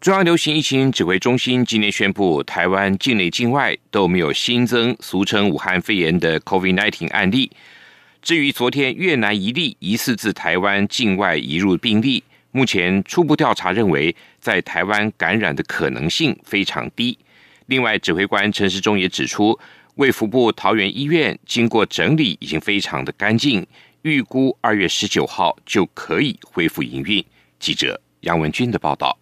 中央流行疫情指挥中心今天宣布，台湾境内境外都没有新增俗称武汉肺炎的 COVID-19 案例。至于昨天越南一例疑似自台湾境外移入病例，目前初步调查认为，在台湾感染的可能性非常低。另外，指挥官陈时中也指出，卫福部桃园医院经过整理，已经非常的干净，预估二月十九号就可以恢复营运。记者杨文军的报道。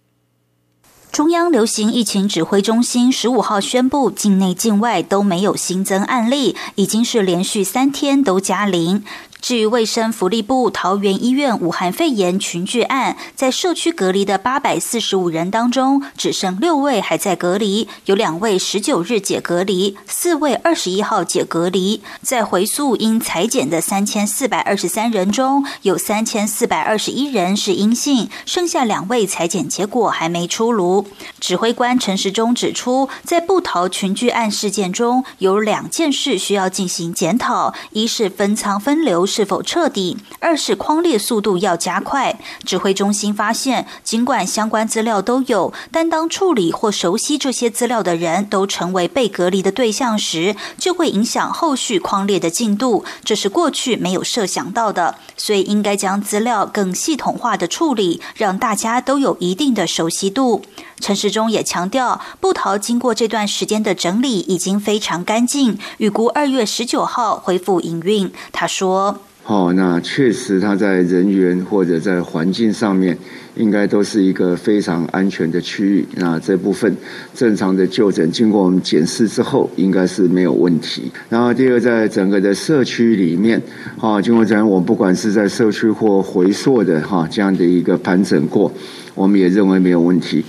中央流行疫情指挥中心十五号宣布，境内境外都没有新增案例，已经是连续三天都加零。至于卫生福利部桃园医院武汉肺炎群聚案，在社区隔离的八百四十五人当中，只剩六位还在隔离，有两位十九日解隔离，四位二十一号解隔离。在回溯因裁剪的三千四百二十三人中，有三千四百二十一人是阴性，剩下两位裁剪结果还没出炉。指挥官陈时中指出，在布桃群聚案事件中，有两件事需要进行检讨：一是分仓分流。是否彻底？二是框列速度要加快。指挥中心发现，尽管相关资料都有，但当处理或熟悉这些资料的人都成为被隔离的对象时，就会影响后续框列的进度。这是过去没有设想到的，所以应该将资料更系统化的处理，让大家都有一定的熟悉度。陈时中也强调，布桃经过这段时间的整理，已经非常干净，预估二月十九号恢复营运。他说。哦，那确实，它在人员或者在环境上面，应该都是一个非常安全的区域。那这部分正常的就诊，经过我们检视之后，应该是没有问题。然后第二，在整个的社区里面，啊，经过这样，我们不管是在社区或回溯的哈这样的一个盘整过，我们也认为没有问题。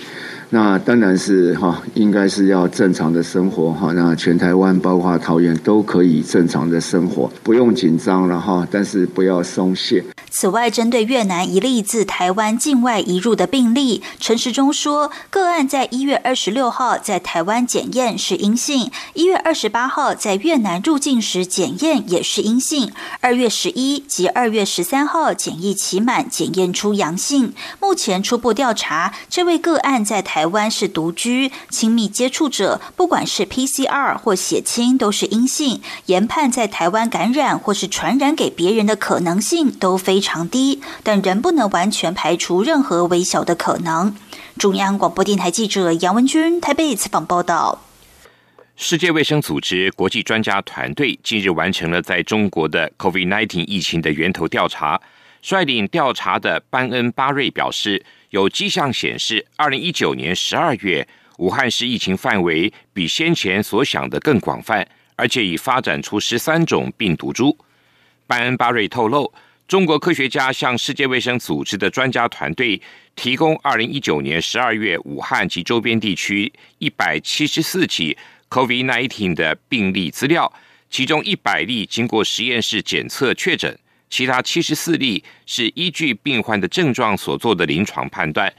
那当然是哈，应该是要正常的生活哈。那全台湾包括桃园都可以正常的生活，不用紧张了哈。但是不要松懈。此外，针对越南一例自台湾境外移入的病例，陈时中说，个案在一月二十六号在台湾检验是阴性，一月二十八号在越南入境时检验也是阴性，二月十一及二月十三号检疫期满检验出阳性。目前初步调查，这位个案在台台湾是独居，亲密接触者，不管是 PCR 或血清都是阴性，研判在台湾感染或是传染给别人的可能性都非。非常低，但仍不能完全排除任何微小的可能。中央广播电台记者杨文君台北采访报道。世界卫生组织国际专家团队近日完成了在中国的 COVID-19 疫情的源头调查。率领调查的班恩巴瑞表示，有迹象显示，二零一九年十二月武汉市疫情范围比先前所想的更广泛，而且已发展出十三种病毒株。班恩巴瑞透露。中国科学家向世界卫生组织的专家团队提供二零一九年十二月武汉及周边地区一百七十四起 COVID-19 的病例资料，其中一百例经过实验室检测确诊，其他七十四例是依据病患的症状所做的临床判断。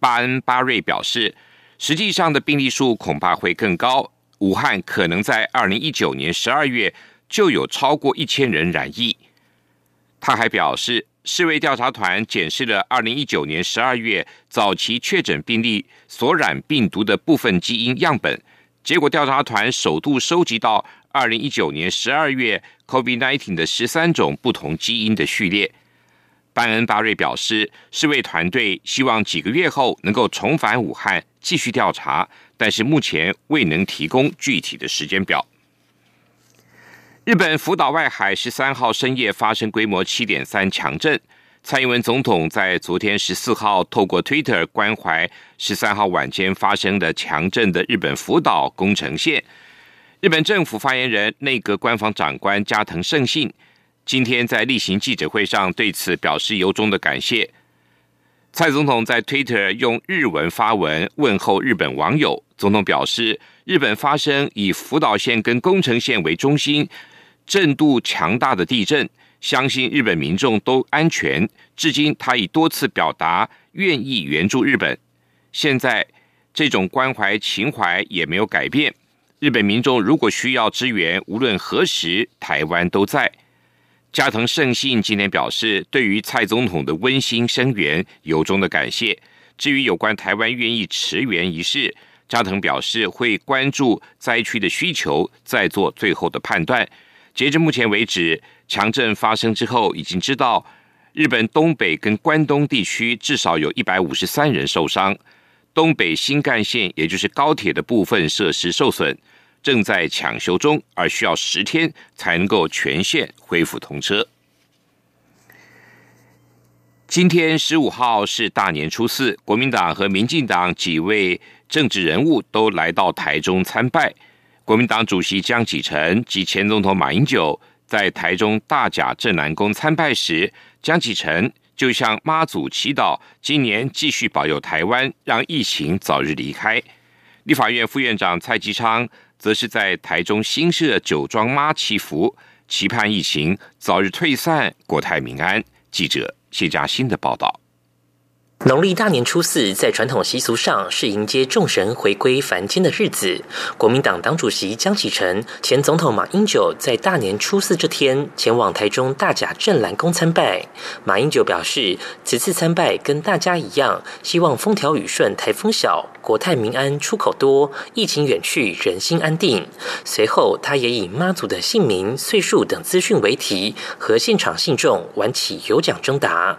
巴恩巴瑞表示，实际上的病例数恐怕会更高，武汉可能在二零一九年十二月就有超过一千人染疫。他还表示，世卫调查团检视了二零一九年十二月早期确诊病例所染病毒的部分基因样本，结果调查团首度收集到二零一九年十二月 COVID-19 的十三种不同基因的序列。班恩巴瑞表示，世卫团队希望几个月后能够重返武汉继续调查，但是目前未能提供具体的时间表。日本福岛外海十三号深夜发生规模七点三强震。蔡英文总统在昨天十四号透过 Twitter 关怀十三号晚间发生的强震的日本福岛宫城县。日本政府发言人、内阁官房长官加藤胜信今天在例行记者会上对此表示由衷的感谢。蔡总统在 Twitter 用日文发文问候日本网友。总统表示，日本发生以福岛县跟宫城县为中心。震度强大的地震，相信日本民众都安全。至今，他已多次表达愿意援助日本。现在，这种关怀情怀也没有改变。日本民众如果需要支援，无论何时，台湾都在。加藤胜信今天表示，对于蔡总统的温馨声援，由衷的感谢。至于有关台湾愿意驰援一事，加藤表示会关注灾区的需求，再做最后的判断。截至目前为止，强震发生之后，已经知道日本东北跟关东地区至少有一百五十三人受伤，东北新干线也就是高铁的部分设施受损。正在抢修中，而需要十天才能够全线恢复通车。今天十五号是大年初四，国民党和民进党几位政治人物都来到台中参拜。国民党主席江启臣及前总统马英九在台中大甲镇南宫参拜时，江启臣就向妈祖祈祷，今年继续保佑台湾，让疫情早日离开。立法院副院长蔡其昌。则是在台中新社酒庄妈祈福，期盼疫情早日退散，国泰民安。记者谢嘉欣的报道。农历大年初四，在传统习俗上是迎接众神回归凡间的日子。国民党党主席江启臣、前总统马英九在大年初四这天前往台中大甲镇澜宫参拜。马英九表示，此次参拜跟大家一样，希望风调雨顺、台风小、国泰民安、出口多、疫情远去、人心安定。随后，他也以妈祖的姓名、岁数等资讯为题，和现场信众玩起有奖征答。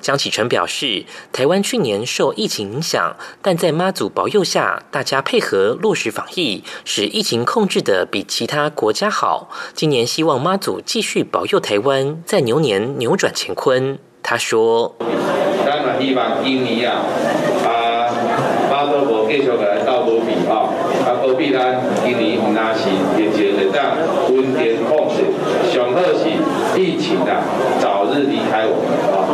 江启臣表示，台湾去年受疫情影响，但在妈祖保佑下，大家配合落实防疫，使疫情控制的比其他国家好。今年希望妈祖继续保佑台湾，在牛年扭转乾坤。他说：“当然希望今年啊，啊妈祖无继续来到保庇啊，啊保庇咱今年唔那是疫情会当稳定控制，上好是疫情啊早日离开我们啊。”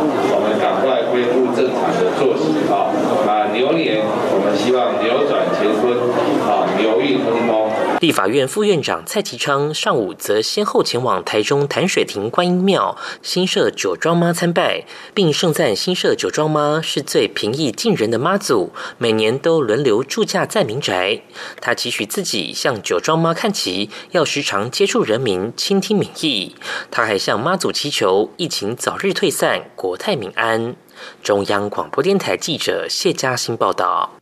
赶快恢复正常的作息啊！啊，牛年我们希望扭转乾坤啊，牛运亨通。立法院副院长蔡其昌上午则先后前往台中潭水亭观音庙、新社酒庄妈参拜，并盛赞新社酒庄妈是最平易近人的妈祖，每年都轮流驻驾在民宅。他期许自己向酒庄妈看齐，要时常接触人民，倾听民意。他还向妈祖祈求疫情早日退散，国泰民安。中央广播电台记者谢嘉欣报道。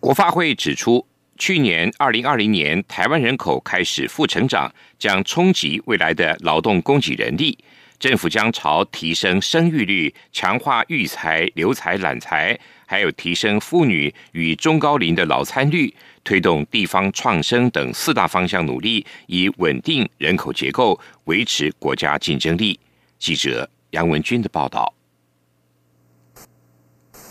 国发会指出。去年二零二零年，台湾人口开始负成长，将冲击未来的劳动供给人力。政府将朝提升生育率、强化育才、留才、揽才，还有提升妇女与中高龄的劳参率，推动地方创生等四大方向努力，以稳定人口结构，维持国家竞争力。记者杨文军的报道。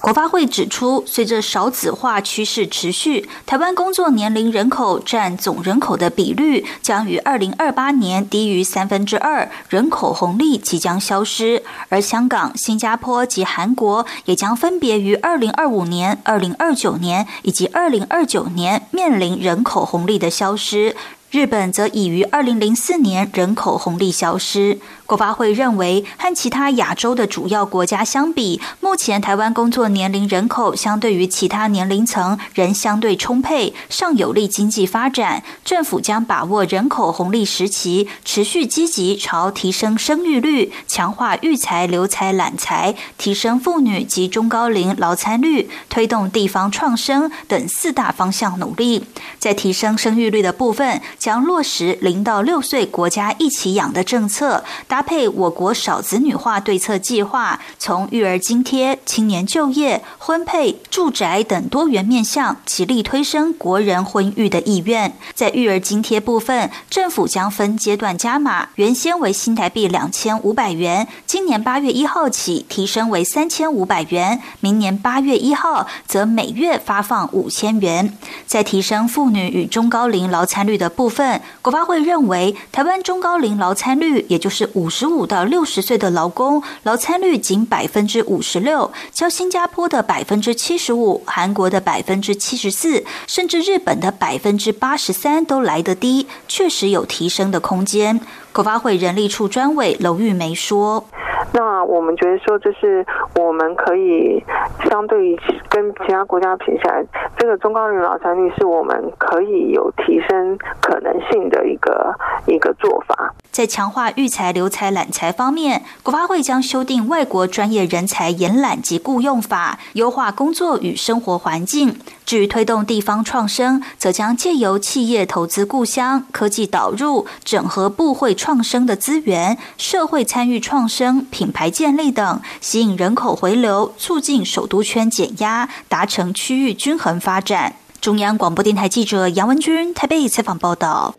国发会指出，随着少子化趋势持续，台湾工作年龄人口占总人口的比率将于二零二八年低于三分之二，人口红利即将消失。而香港、新加坡及韩国也将分别于二零二五年、二零二九年以及二零二九年面临人口红利的消失。日本则已于二零零四年人口红利消失。国发会认为，和其他亚洲的主要国家相比，目前台湾工作年龄人口相对于其他年龄层仍相对充沛，尚有利经济发展。政府将把握人口红利时期，持续积极朝提升生育率、强化育才留才揽才、提升妇女及中高龄劳参率、推动地方创生等四大方向努力。在提升生育率的部分，将落实零到六岁国家一起养的政策。搭配我国少子女化对策计划，从育儿津贴、青年就业、婚配、住宅等多元面向，极力推升国人婚育的意愿。在育儿津贴部分，政府将分阶段加码，原先为新台币两千五百元，今年八月一号起提升为三千五百元，明年八月一号则每月发放五千元。在提升妇女与中高龄劳参率的部部分，国发会认为，台湾中高龄劳参率，也就是五十五到六十岁的劳工劳参率仅百分之五十六，较新加坡的百分之七十五、韩国的百分之七十四，甚至日本的百分之八十三都来得低，确实有提升的空间。国发会人力处专委娄玉梅说。那我们觉得说，就是我们可以相对于跟其他国家比起来，这个中高龄劳产率是我们可以有提升可能性的一个一个做法。在强化育才、留才、揽才方面，国发会将修订外国专业人才延揽及雇用法，优化工作与生活环境。至于推动地方创生，则将借由企业投资故乡、科技导入、整合部会创生的资源、社会参与创生、品牌建立等，吸引人口回流，促进首都圈减压，达成区域均衡发展。中央广播电台记者杨文君台北采访报道。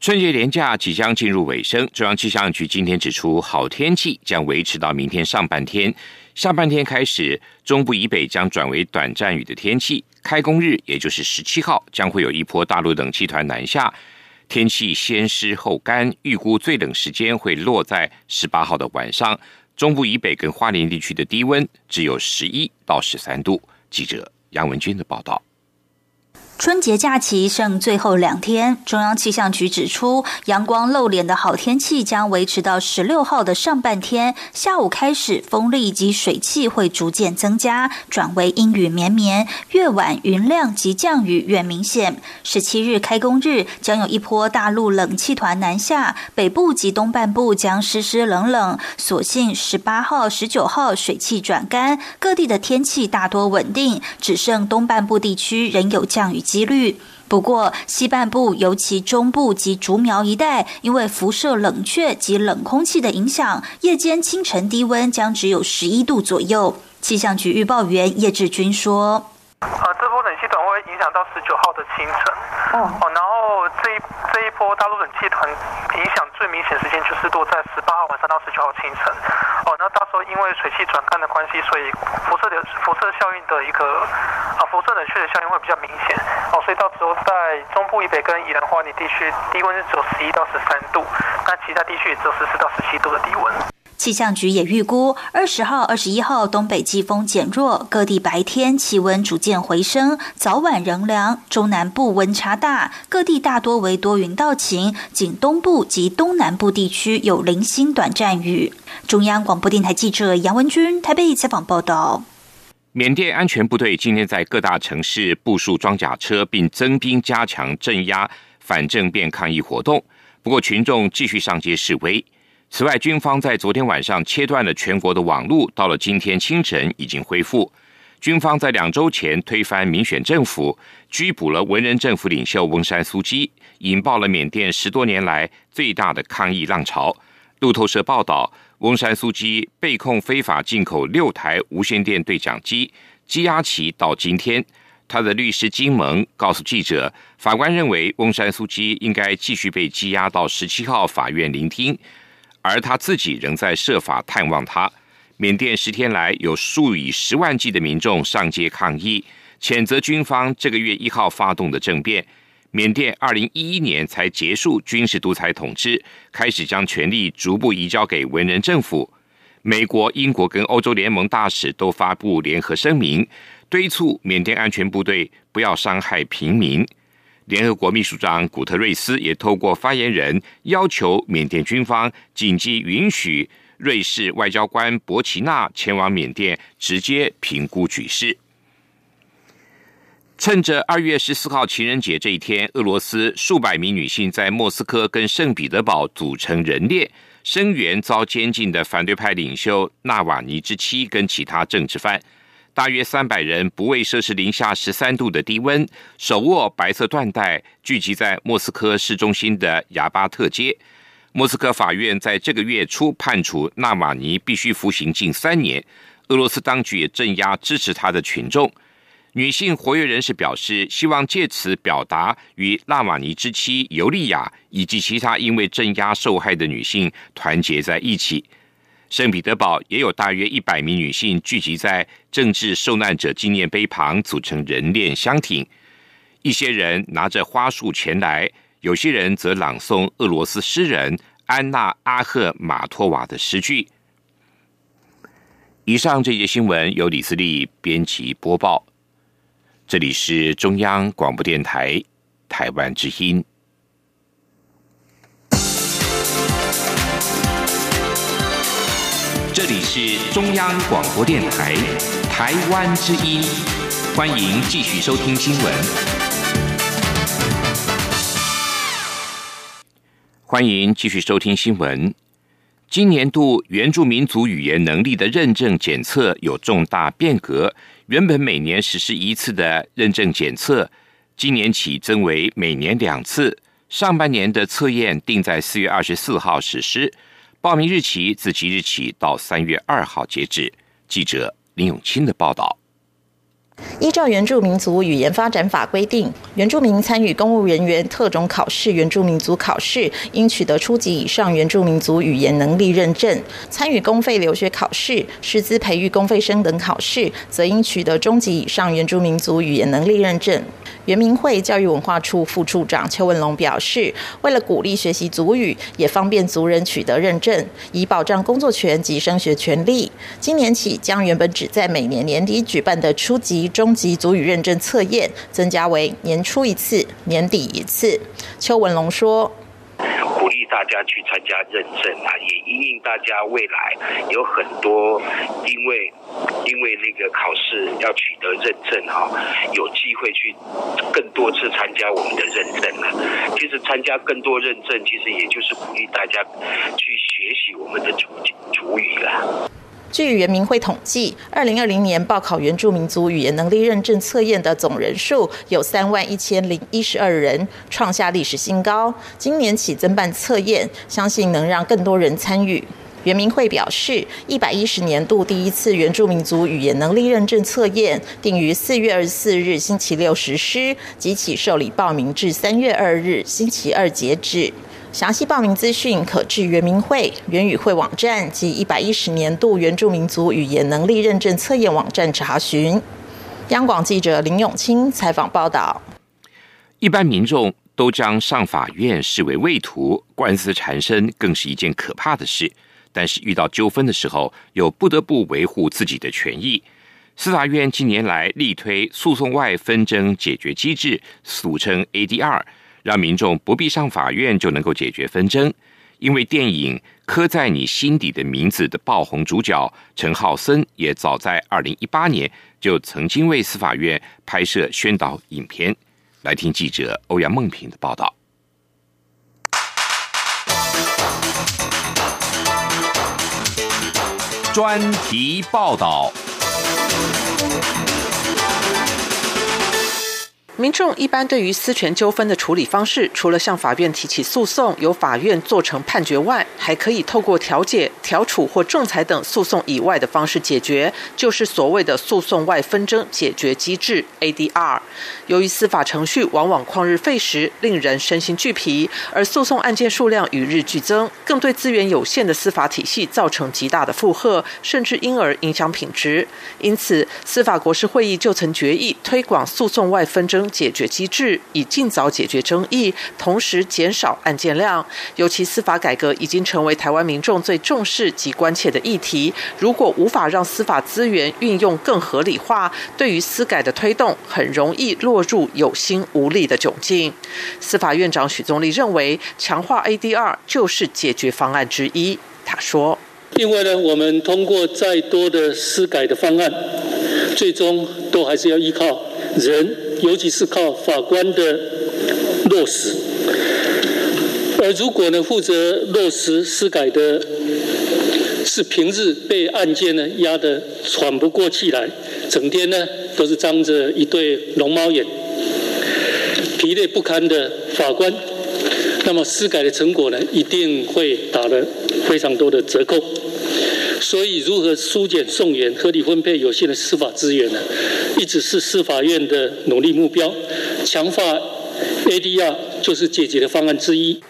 春节连假即将进入尾声，中央气象局今天指出，好天气将维持到明天上半天，下半天开始，中部以北将转为短暂雨的天气。开工日，也就是十七号，将会有一波大陆冷气团南下，天气先湿后干，预估最冷时间会落在十八号的晚上。中部以北跟花莲地区的低温只有十一到十三度。记者杨文军的报道。春节假期剩最后两天，中央气象局指出，阳光露脸的好天气将维持到十六号的上半天。下午开始，风力及水汽会逐渐增加，转为阴雨绵绵。越晚，云量及降雨越明显。十七日开工日，将有一波大陆冷气团南下，北部及东半部将湿湿冷冷。所幸十八号、十九号水汽转干，各地的天气大多稳定，只剩东半部地区仍有降雨。几率。不过，西半部尤其中部及竹苗一带，因为辐射冷却及冷空气的影响，夜间清晨低温将只有十一度左右。气象局预报员叶志军说。呃，这波冷气团会影响到十九号的清晨。哦，然后这一这一波大陆冷气团影响最明显时间就是落在十八号晚上到十九号清晨。哦，那到时候因为水汽转干的关系，所以辐射的辐射效应的一个啊辐射冷却的效应会比较明显。哦，所以到时候在中部以北跟宜兰花莲地区低温是只有十一到十三度，那其他地区也只有十四到十七度的低温。气象局也预估，二十号、二十一号东北季风减弱，各地白天气温逐渐回升，早晚仍凉。中南部温差大，各地大多为多云到晴，仅东部及东南部地区有零星短暂雨。中央广播电台记者杨文君台北采访报道。缅甸安全部队今天在各大城市部署装甲车，并增兵加强镇压反政变抗议活动。不过，群众继续上街示威。此外，军方在昨天晚上切断了全国的网络，到了今天清晨已经恢复。军方在两周前推翻民选政府，拘捕了文人政府领袖翁山苏基，引爆了缅甸十多年来最大的抗议浪潮。路透社报道，翁山苏基被控非法进口六台无线电对讲机，羁押期到今天。他的律师金蒙告诉记者，法官认为翁山苏基应该继续被羁押到十七号法院聆听。而他自己仍在设法探望他。缅甸十天来有数以十万计的民众上街抗议，谴责军方这个月一号发动的政变。缅甸二零一一年才结束军事独裁统治，开始将权力逐步移交给文人政府。美国、英国跟欧洲联盟大使都发布联合声明，敦促缅甸安全部队不要伤害平民。联合国秘书长古特瑞斯也透过发言人要求缅甸军方紧急允许瑞士外交官博奇纳前往缅甸直接评估局势。趁着二月十四号情人节这一天，俄罗斯数百名女性在莫斯科跟圣彼得堡组成人链，声援遭监禁的反对派领袖纳瓦尼之妻跟其他政治犯。大约三百人不畏摄氏零下十三度的低温，手握白色缎带，聚集在莫斯科市中心的亚巴特街。莫斯科法院在这个月初判处纳瓦尼必须服刑近三年。俄罗斯当局也镇压支持他的群众。女性活跃人士表示，希望借此表达与纳瓦尼之妻尤利娅以及其他因为镇压受害的女性团结在一起。圣彼得堡也有大约一百名女性聚集在政治受难者纪念碑旁，组成人链相挺。一些人拿着花束前来，有些人则朗诵俄罗斯诗人安娜阿赫马托瓦的诗句。以上这节新闻由李思利编辑播报，这里是中央广播电台台湾之音。这里是中央广播电台台湾之音，欢迎继续收听新闻。欢迎继续收听新闻。今年度原住民族语言能力的认证检测有重大变革，原本每年实施一次的认证检测，今年起增为每年两次。上半年的测验定在四月二十四号实施。报名日期自即日起到三月二号截止。记者林永清的报道。依照原住民族语言发展法规定，原住民参与公务人员特种考试、原住民族考试，应取得初级以上原住民族语言能力认证；参与公费留学考试、师资培育公费生等考试，则应取得中级以上原住民族语言能力认证。原民会教育文化处副处长邱文龙表示，为了鼓励学习族语，也方便族人取得认证，以保障工作权及升学权利，今年起将原本只在每年年底举办的初级。中级足语认证测验增加为年初一次、年底一次。邱文龙说：“鼓励大家去参加认证啊，也因应大家未来有很多因为因为那个考试要取得认证哈，有机会去更多次参加我们的认证了。其实参加更多认证，其实也就是鼓励大家去学习我们的主主语了。”据原民会统计，二零二零年报考原住民族语言能力认证测验的总人数有三万一千零一十二人，创下历史新高。今年起增办测验，相信能让更多人参与。原民会表示，一百一十年度第一次原住民族语言能力认证测验定于四月二十四日星期六实施，即起受理报名至三月二日星期二截止。详细报名资讯可至原民会原语会网站及一百一十年度原住民族语言能力认证测验网站查询。央广记者林永清采访报道。一般民众都将上法院视为畏途，官司缠身更是一件可怕的事。但是遇到纠纷的时候，又不得不维护自己的权益。司法院近年来力推诉讼外纷争解决机制，俗称 ADR。让民众不必上法院就能够解决纷争，因为电影《刻在你心底的名字》的爆红主角陈浩森，也早在二零一八年就曾经为司法院拍摄宣导影片。来听记者欧阳梦平的报道。专题报道。民众一般对于私权纠纷的处理方式，除了向法院提起诉讼，由法院做成判决外，还可以透过调解、调处或仲裁等诉讼以外的方式解决，就是所谓的诉讼外纷争解决机制 （ADR）。由于司法程序往往旷日费时，令人身心俱疲，而诉讼案件数量与日俱增，更对资源有限的司法体系造成极大的负荷，甚至因而影响品质。因此，司法国事会议就曾决议推广诉讼外纷争解决机制以尽早解决争议，同时减少案件量。尤其司法改革已经成为台湾民众最重视及关切的议题。如果无法让司法资源运用更合理化，对于司改的推动很容易落入有心无力的窘境。司法院长许宗立认为，强化 ADR 就是解决方案之一。他说：“因为呢，我们通过再多的司改的方案，最终都还是要依靠人。”尤其是靠法官的落实，而如果呢，负责落实施改的是平日被案件呢压得喘不过气来，整天呢都是张着一对龙猫眼，疲累不堪的法官，那么施改的成果呢，一定会打了非常多的折扣。所以，如何疏解送援、合理分配有限的司法资源呢？一直是司法院的努力目标。强化 ADR 就是解决的方案之一。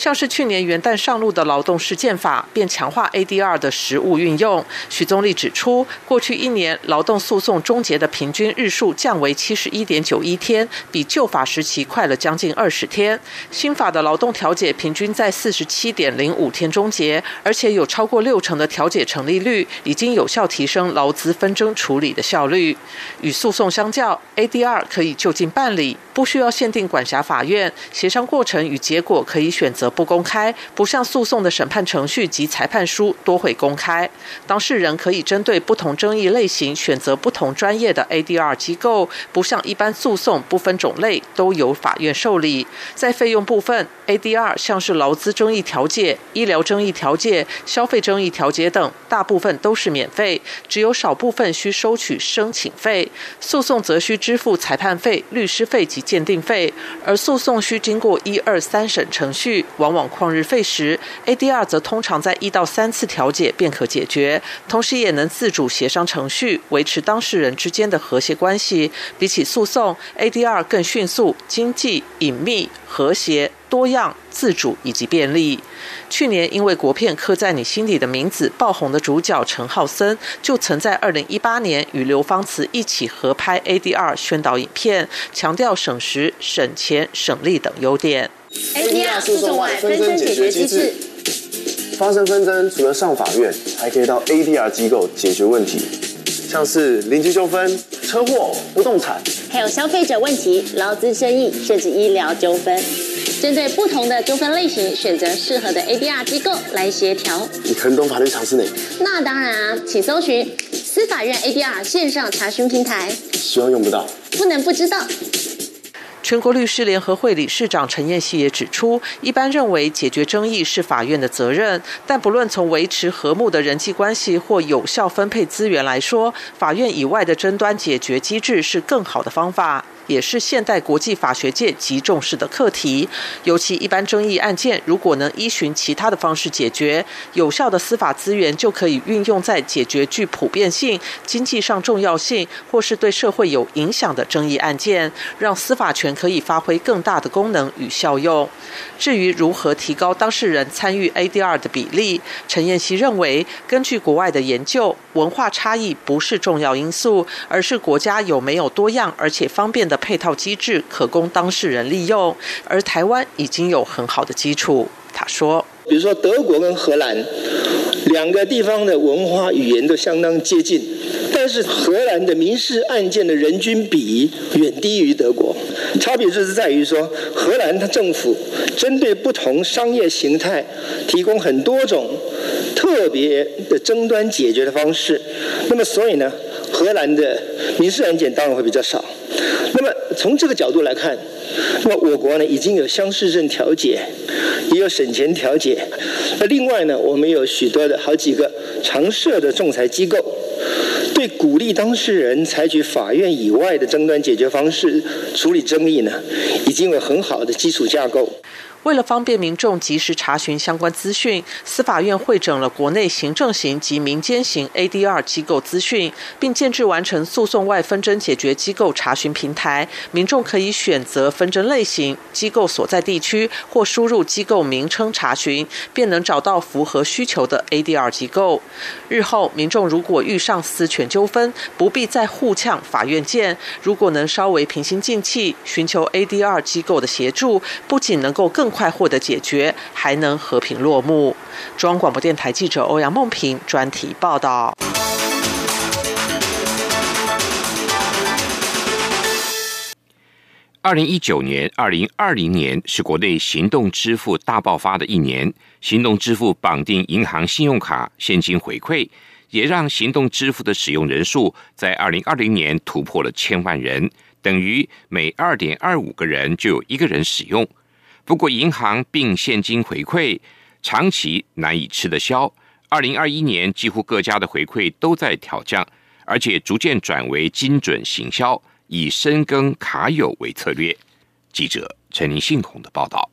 像是去年元旦上路的劳动事件法，便强化 ADR 的实务运用。许宗力指出，过去一年劳动诉讼终结的平均日数降为七十一点九一天，比旧法时期快了将近二十天。新法的劳动调解平均在四十七点零五天终结，而且有超过六成的调解成立率，已经有效提升劳资纷争处理的效率。与诉讼相较，ADR 可以就近办理。不需要限定管辖法院，协商过程与结果可以选择不公开，不像诉讼的审判程序及裁判书多会公开。当事人可以针对不同争议类型选择不同专业的 ADR 机构，不像一般诉讼不分种类都由法院受理。在费用部分，ADR 像是劳资争议调解、医疗争议调解、消费争议调解等，大部分都是免费，只有少部分需收取申请费。诉讼则需支付裁判费、律师费及。鉴定费，而诉讼需经过一二三审程序，往往旷日费时。ADR 则通常在一到三次调解便可解决，同时也能自主协商程序，维持当事人之间的和谐关系。比起诉讼，ADR 更迅速、经济、隐秘、和谐。多样、自主以及便利。去年因为国片《刻在你心底的名字》爆红的主角陈浩森，就曾在二零一八年与刘芳慈一起合拍 ADR 宣导影片，强调省时、省钱、省力等优点。ADR 诉讼外纷争解决机制，发生纷争除了上法院，还可以到 ADR 机构解决问题，像是邻居纠纷、车祸、不动产，还有消费者问题、劳资争议，甚至医疗纠纷。针对不同的纠纷类型，选择适合的 ADR 机构来协调。你很懂法律常识呢。那当然啊，请搜寻司法院 ADR 线上查询平台。希望用不到。不能不知道。全国律师联合会理事长陈彦希也指出，一般认为解决争议是法院的责任，但不论从维持和睦的人际关系或有效分配资源来说，法院以外的争端解决机制是更好的方法。也是现代国际法学界极重视的课题。尤其一般争议案件，如果能依循其他的方式解决，有效的司法资源就可以运用在解决具普遍性、经济上重要性或是对社会有影响的争议案件，让司法权可以发挥更大的功能与效用。至于如何提高当事人参与 ADR 的比例，陈彦希认为，根据国外的研究，文化差异不是重要因素，而是国家有没有多样而且方便的。配套机制可供当事人利用，而台湾已经有很好的基础。他说：“比如说德国跟荷兰两个地方的文化语言都相当接近，但是荷兰的民事案件的人均比远低于德国。差别就是在于说，荷兰它政府针对不同商业形态提供很多种特别的争端解决的方式。那么，所以呢，荷兰的民事案件当然会比较少。”那么从这个角度来看，那么我国呢已经有乡市镇调解，也有省钱调解。那另外呢，我们有许多的好几个常设的仲裁机构，对鼓励当事人采取法院以外的争端解决方式处理争议呢，已经有很好的基础架构。为了方便民众及时查询相关资讯，司法院会整了国内行政型及民间型 ADR 机构资讯，并建制完成诉讼外纷争解决机构查询平台。民众可以选择纷争类型、机构所在地区或输入机构名称查询，便能找到符合需求的 ADR 机构。日后，民众如果遇上私权纠纷，不必再互呛法院见。如果能稍微平心静气，寻求 ADR 机构的协助，不仅能够更快获得解决，还能和平落幕。中央广播电台记者欧阳梦平专题报道。二零一九年、二零二零年是国内行动支付大爆发的一年，行动支付绑定银行信用卡现金回馈，也让行动支付的使用人数在二零二零年突破了千万人，等于每二点二五个人就有一个人使用。不过，银行并现金回馈长期难以吃得消。二零二一年，几乎各家的回馈都在调降，而且逐渐转为精准行销，以深耕卡友为策略。记者陈林信宏的报道。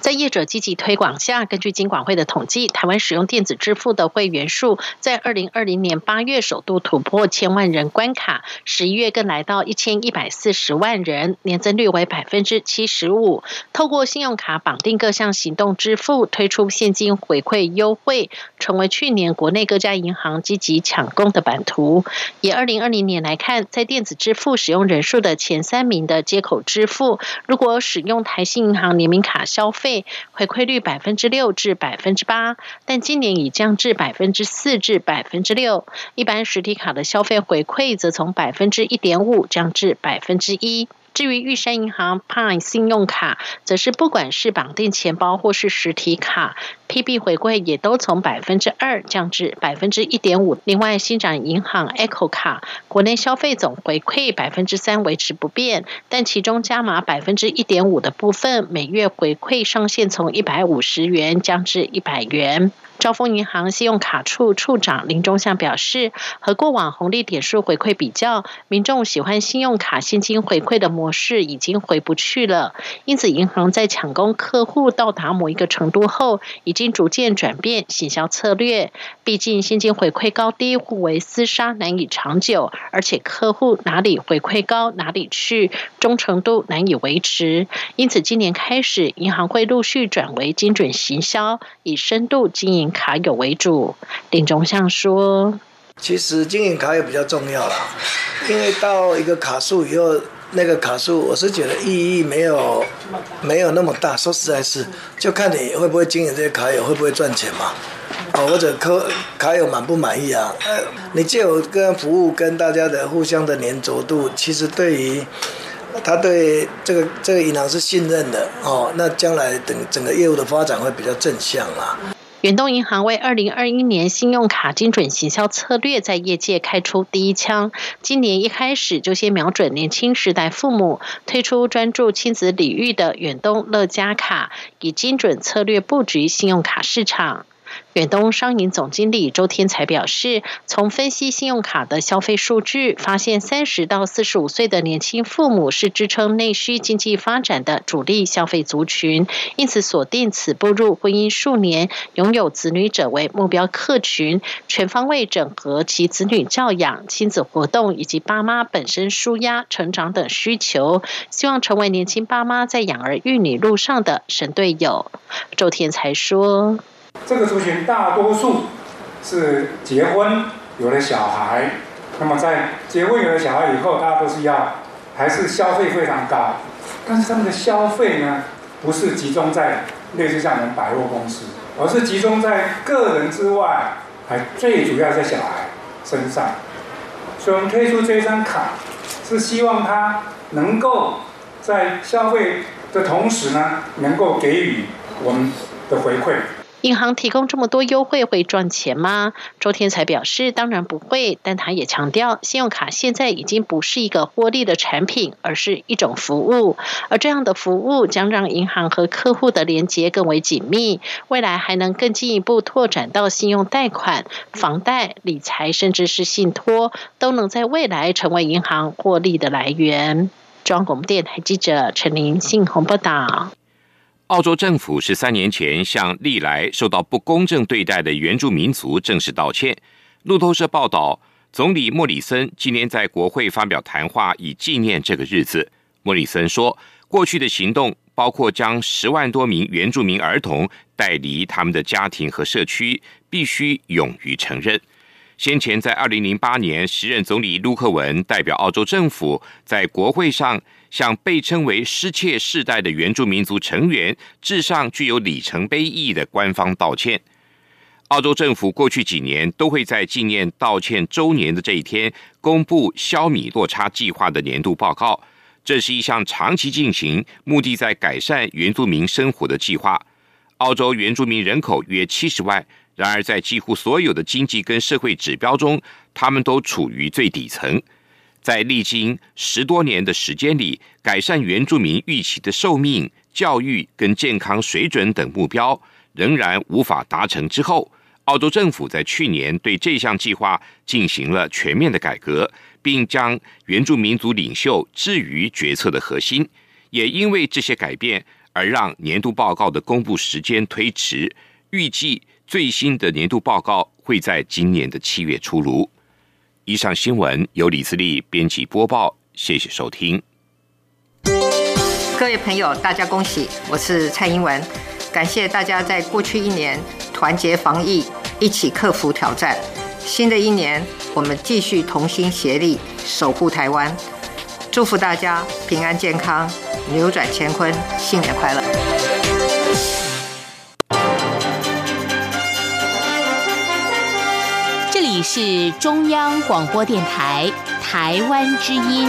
在业者积极推广下，根据金管会的统计，台湾使用电子支付的会员数在二零二零年八月首度突破千万人关卡，十一月更来到一千一百四十万人，年增率为百分之七十五。透过信用卡绑定各项行动支付，推出现金回馈优惠，成为去年国内各家银行积极抢攻的版图。以二零二零年来看，在电子支付使用人数的前三名的接口支付，如果使用台信银行联名卡消费。回馈率百分之六至百分之八，但今年已降至百分之四至百分之六。一般实体卡的消费回馈则从百分之一点五降至百分之一。至于玉山银行 Pine 信用卡，则是不管是绑定钱包或是实体卡，PB 回馈也都从百分之二降至百分之一点五。另外，新展银行 Echo 卡国内消费总回馈百分之三维持不变，但其中加码百分之一点五的部分，每月回馈上限从一百五十元降至一百元。招丰银行信用卡处处长林忠相表示，和过往红利点数回馈比较，民众喜欢信用卡现金回馈的模式已经回不去了。因此，银行在抢攻客户到达某一个程度后，已经逐渐转变行销策略。毕竟现金回馈高低互为厮杀，难以长久，而且客户哪里回馈高哪里去，忠诚度难以维持。因此，今年开始，银行会陆续转为精准行销，以深度经营。卡友为主，林中相说：“其实经营卡友比较重要啦，因为到一个卡数以后，那个卡数我是觉得意义没有没有那么大。说实在是，就看你会不会经营这些卡友，会不会赚钱嘛？哦，或者客卡友满不满意啊？呃，你借有跟服务跟大家的互相的粘着度，其实对于他对这个这个银行是信任的哦，那将来等整个业务的发展会比较正向啦。”远东银行为二零二一年信用卡精准行销策略在业界开出第一枪。今年一开始就先瞄准年轻时代父母，推出专注亲子领域的远东乐家卡，以精准策略布局信用卡市场。远东商银总经理周天才表示，从分析信用卡的消费数据，发现三十到四十五岁的年轻父母是支撑内需经济发展的主力消费族群，因此锁定此步入婚姻数年、拥有子女者为目标客群，全方位整合其子女教养、亲子活动以及爸妈本身舒压、成长等需求，希望成为年轻爸妈在养儿育女路上的神队友。周天才说。这个族群大多数是结婚有了小孩，那么在结婚有了小孩以后，大家都是要还是消费非常高，但是他们的消费呢，不是集中在类似像我们百货公司，而是集中在个人之外，还最主要在小孩身上。所以我们推出这张卡，是希望他能够在消费的同时呢，能够给予我们的回馈。银行提供这么多优惠会赚钱吗？周天才表示，当然不会，但他也强调，信用卡现在已经不是一个获利的产品，而是一种服务，而这样的服务将让银行和客户的连接更为紧密，未来还能更进一步拓展到信用贷款、房贷、理财，甚至是信托，都能在未来成为银行获利的来源。中央广播电台记者陈琳信鸿报道。澳洲政府十三年前向历来受到不公正对待的原住民族正式道歉。路透社报道，总理莫里森今年在国会发表谈话，以纪念这个日子。莫里森说，过去的行动包括将十万多名原住民儿童带离他们的家庭和社区，必须勇于承认。先前在二零零八年，时任总理陆克文代表澳洲政府在国会上。向被称为“失窃世代”的原住民族成员致上具有里程碑意义的官方道歉。澳洲政府过去几年都会在纪念道歉周年的这一天公布“消弭落差计划”的年度报告。这是一项长期进行、目的在改善原住民生活的计划。澳洲原住民人口约七十万，然而在几乎所有的经济跟社会指标中，他们都处于最底层。在历经十多年的时间里，改善原住民预期的寿命、教育跟健康水准等目标仍然无法达成之后，澳洲政府在去年对这项计划进行了全面的改革，并将原住民族领袖置于决策的核心。也因为这些改变，而让年度报告的公布时间推迟。预计最新的年度报告会在今年的七月出炉。以上新闻由李自力编辑播报，谢谢收听。各位朋友，大家恭喜！我是蔡英文，感谢大家在过去一年团结防疫，一起克服挑战。新的一年，我们继续同心协力守护台湾。祝福大家平安健康，扭转乾坤，新年快乐！是中央广播电台台湾之音。